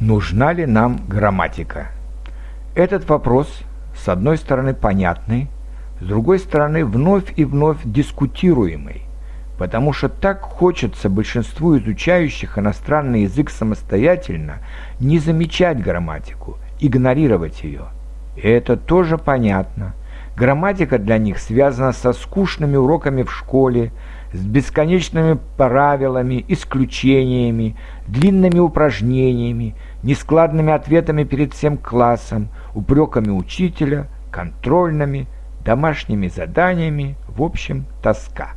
Нужна ли нам грамматика? Этот вопрос, с одной стороны, понятный, с другой стороны, вновь и вновь дискутируемый, потому что так хочется большинству изучающих иностранный язык самостоятельно не замечать грамматику, игнорировать ее. И это тоже понятно. Грамматика для них связана со скучными уроками в школе, с бесконечными правилами, исключениями, длинными упражнениями, нескладными ответами перед всем классом, упреками учителя, контрольными, домашними заданиями, в общем, тоска.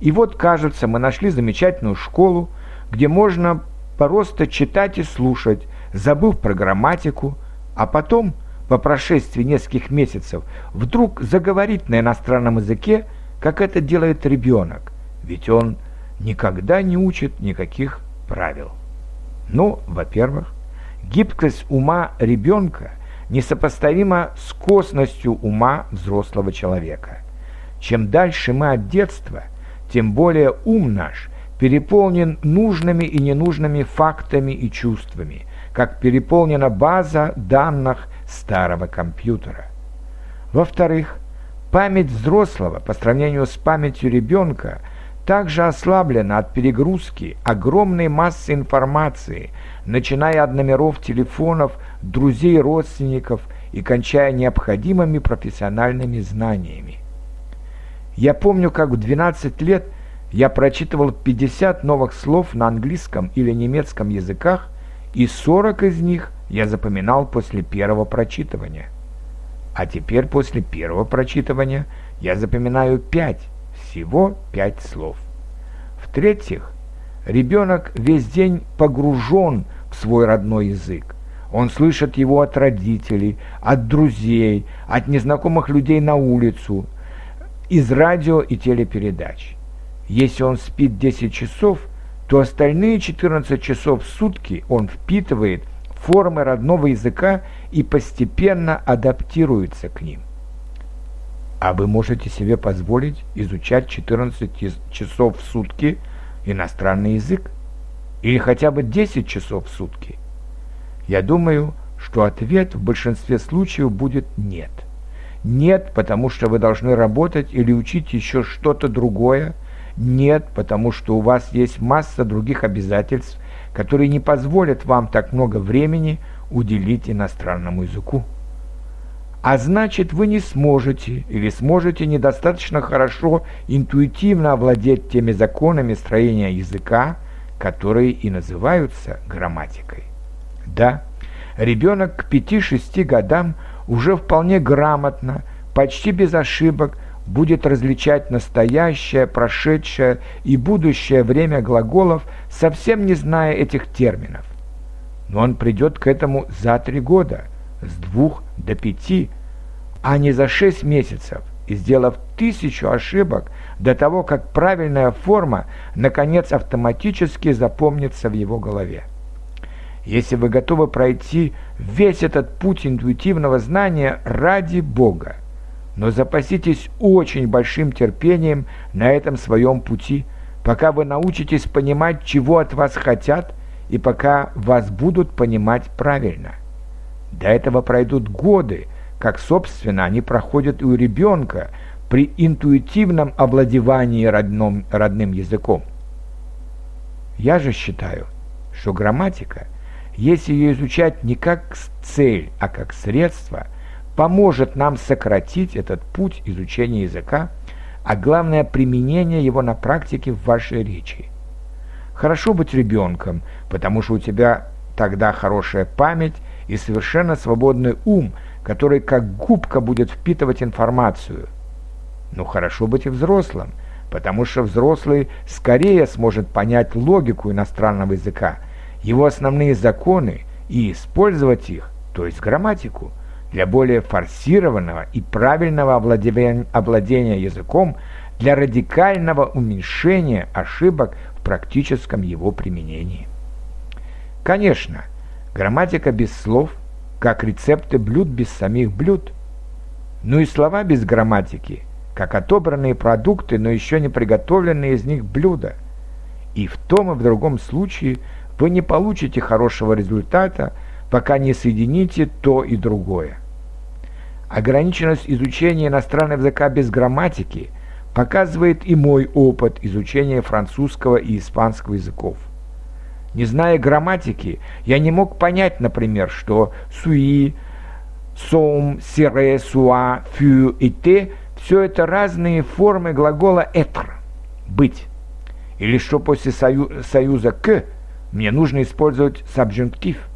И вот, кажется, мы нашли замечательную школу, где можно просто читать и слушать, забыв про грамматику, а потом, по прошествии нескольких месяцев, вдруг заговорить на иностранном языке, как это делает ребенок, ведь он никогда не учит никаких правил. Ну, во-первых, гибкость ума ребенка несопоставима с косностью ума взрослого человека. Чем дальше мы от детства, тем более ум наш переполнен нужными и ненужными фактами и чувствами, как переполнена база данных старого компьютера. Во-вторых, память взрослого по сравнению с памятью ребенка – также ослаблена от перегрузки огромной массы информации, начиная от номеров телефонов, друзей, родственников и кончая необходимыми профессиональными знаниями. Я помню, как в 12 лет я прочитывал 50 новых слов на английском или немецком языках, и 40 из них я запоминал после первого прочитывания. А теперь после первого прочитывания я запоминаю 5 всего пять слов. В-третьих, ребенок весь день погружен в свой родной язык. Он слышит его от родителей, от друзей, от незнакомых людей на улицу, из радио и телепередач. Если он спит 10 часов, то остальные 14 часов в сутки он впитывает формы родного языка и постепенно адаптируется к ним. А вы можете себе позволить изучать 14 часов в сутки иностранный язык? Или хотя бы 10 часов в сутки? Я думаю, что ответ в большинстве случаев будет «нет». Нет, потому что вы должны работать или учить еще что-то другое. Нет, потому что у вас есть масса других обязательств, которые не позволят вам так много времени уделить иностранному языку. А значит, вы не сможете или сможете недостаточно хорошо интуитивно овладеть теми законами строения языка, которые и называются грамматикой. Да, ребенок к 5-6 годам уже вполне грамотно, почти без ошибок, будет различать настоящее, прошедшее и будущее время глаголов, совсем не зная этих терминов. Но он придет к этому за три года – с двух до пяти, а не за шесть месяцев, и сделав тысячу ошибок до того, как правильная форма наконец автоматически запомнится в его голове. Если вы готовы пройти весь этот путь интуитивного знания ради Бога, но запаситесь очень большим терпением на этом своем пути, пока вы научитесь понимать, чего от вас хотят, и пока вас будут понимать правильно – до этого пройдут годы, как, собственно, они проходят и у ребенка при интуитивном овладевании родном, родным языком. Я же считаю, что грамматика, если ее изучать не как цель, а как средство, поможет нам сократить этот путь изучения языка, а главное применение его на практике в вашей речи. Хорошо быть ребенком, потому что у тебя тогда хорошая память и совершенно свободный ум, который как губка будет впитывать информацию. Но хорошо быть и взрослым, потому что взрослый скорее сможет понять логику иностранного языка, его основные законы и использовать их, то есть грамматику, для более форсированного и правильного овладения, языком, для радикального уменьшения ошибок в практическом его применении. Конечно, Грамматика без слов, как рецепты блюд без самих блюд. Ну и слова без грамматики, как отобранные продукты, но еще не приготовленные из них блюда. И в том и в другом случае вы не получите хорошего результата, пока не соедините то и другое. Ограниченность изучения иностранного языка без грамматики показывает и мой опыт изучения французского и испанского языков. Не зная грамматики, я не мог понять, например, что «суи», «сом», «сире», «суа», «фю» и «те» – все это разные формы глагола «être» – «быть». Или что после союза «к» мне нужно использовать сабжунктив.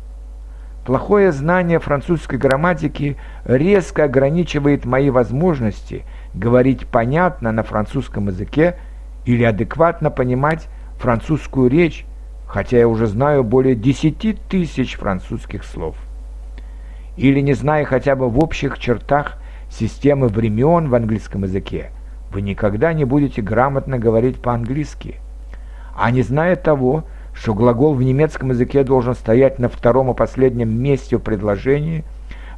Плохое знание французской грамматики резко ограничивает мои возможности говорить понятно на французском языке или адекватно понимать французскую речь, хотя я уже знаю более 10 тысяч французских слов. Или не зная хотя бы в общих чертах системы времен в английском языке, вы никогда не будете грамотно говорить по-английски. А не зная того, что глагол в немецком языке должен стоять на втором и последнем месте в предложении,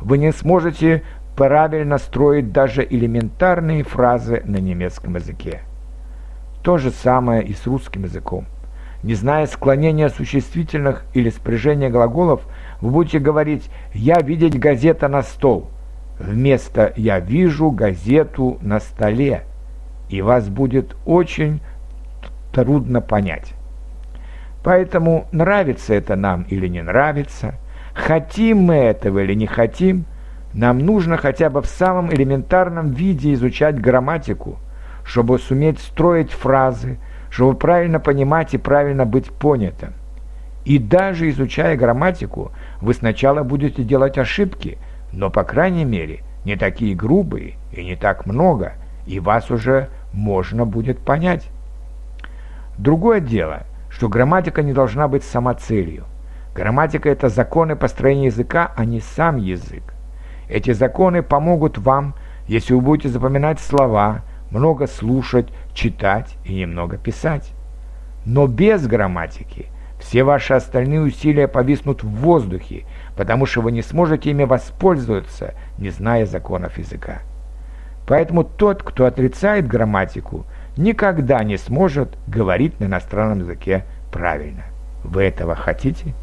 вы не сможете правильно строить даже элементарные фразы на немецком языке. То же самое и с русским языком. Не зная склонения существительных или спряжения глаголов, вы будете говорить «я видеть газета на стол» вместо «я вижу газету на столе», и вас будет очень трудно понять. Поэтому нравится это нам или не нравится, хотим мы этого или не хотим, нам нужно хотя бы в самом элементарном виде изучать грамматику, чтобы суметь строить фразы, чтобы правильно понимать и правильно быть понятым. И даже изучая грамматику, вы сначала будете делать ошибки, но, по крайней мере, не такие грубые и не так много, и вас уже можно будет понять. Другое дело – что грамматика не должна быть самоцелью. Грамматика – это законы построения языка, а не сам язык. Эти законы помогут вам, если вы будете запоминать слова, много слушать, читать и немного писать. Но без грамматики все ваши остальные усилия повиснут в воздухе, потому что вы не сможете ими воспользоваться, не зная законов языка. Поэтому тот, кто отрицает грамматику, никогда не сможет говорить на иностранном языке правильно. Вы этого хотите?